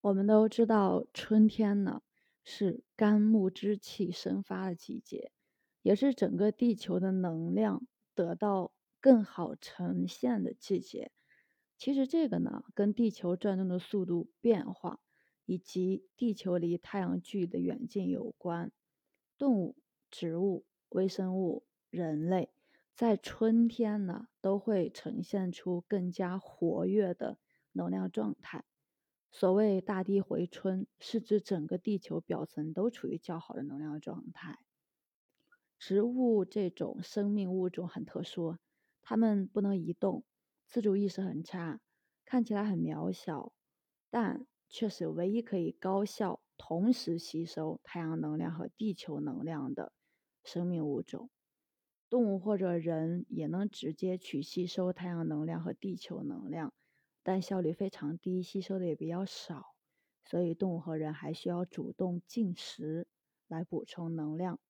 我们都知道，春天呢是肝木之气生发的季节，也是整个地球的能量得到更好呈现的季节。其实这个呢，跟地球转动的速度变化，以及地球离太阳距离的远近有关。动物、植物、微生物、人类，在春天呢，都会呈现出更加活跃的能量状态。所谓“大地回春”，是指整个地球表层都处于较好的能量状态。植物这种生命物种很特殊，它们不能移动，自主意识很差，看起来很渺小，但却是唯一可以高效同时吸收太阳能量和地球能量的生命物种。动物或者人也能直接去吸收太阳能量和地球能量。但效率非常低，吸收的也比较少，所以动物和人还需要主动进食来补充能量。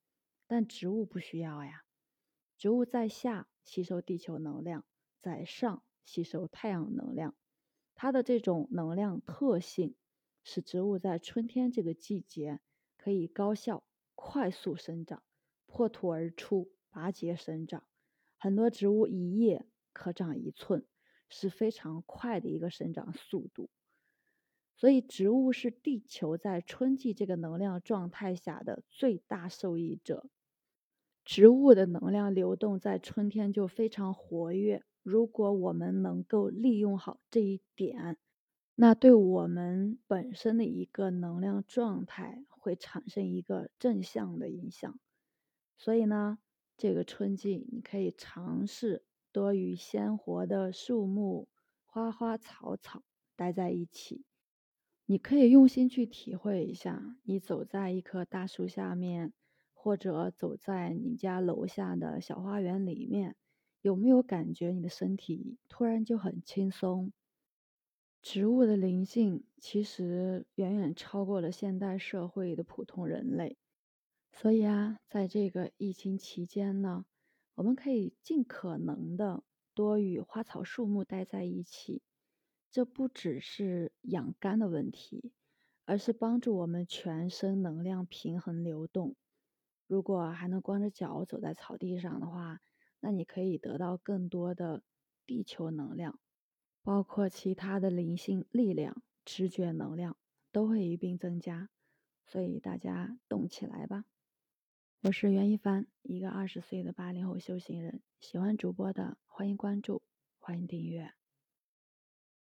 但植物不需要呀，植物在下吸收地球能量，在上吸收太阳能量。它的这种能量特性，使植物在春天这个季节可以高效、快速生长，破土而出，拔节生长。很多植物一叶可长一寸。是非常快的一个生长速度，所以植物是地球在春季这个能量状态下的最大受益者。植物的能量流动在春天就非常活跃。如果我们能够利用好这一点，那对我们本身的一个能量状态会产生一个正向的影响。所以呢，这个春季你可以尝试。多与鲜活的树木、花花草草待在一起，你可以用心去体会一下。你走在一棵大树下面，或者走在你家楼下的小花园里面，有没有感觉你的身体突然就很轻松？植物的灵性其实远远超过了现代社会的普通人类。所以啊，在这个疫情期间呢。我们可以尽可能的多与花草树木待在一起，这不只是养肝的问题，而是帮助我们全身能量平衡流动。如果还能光着脚走在草地上的话，那你可以得到更多的地球能量，包括其他的灵性力量、直觉能量都会一并增加。所以大家动起来吧！我是袁一凡，一个二十岁的八零后修行人。喜欢主播的，欢迎关注，欢迎订阅。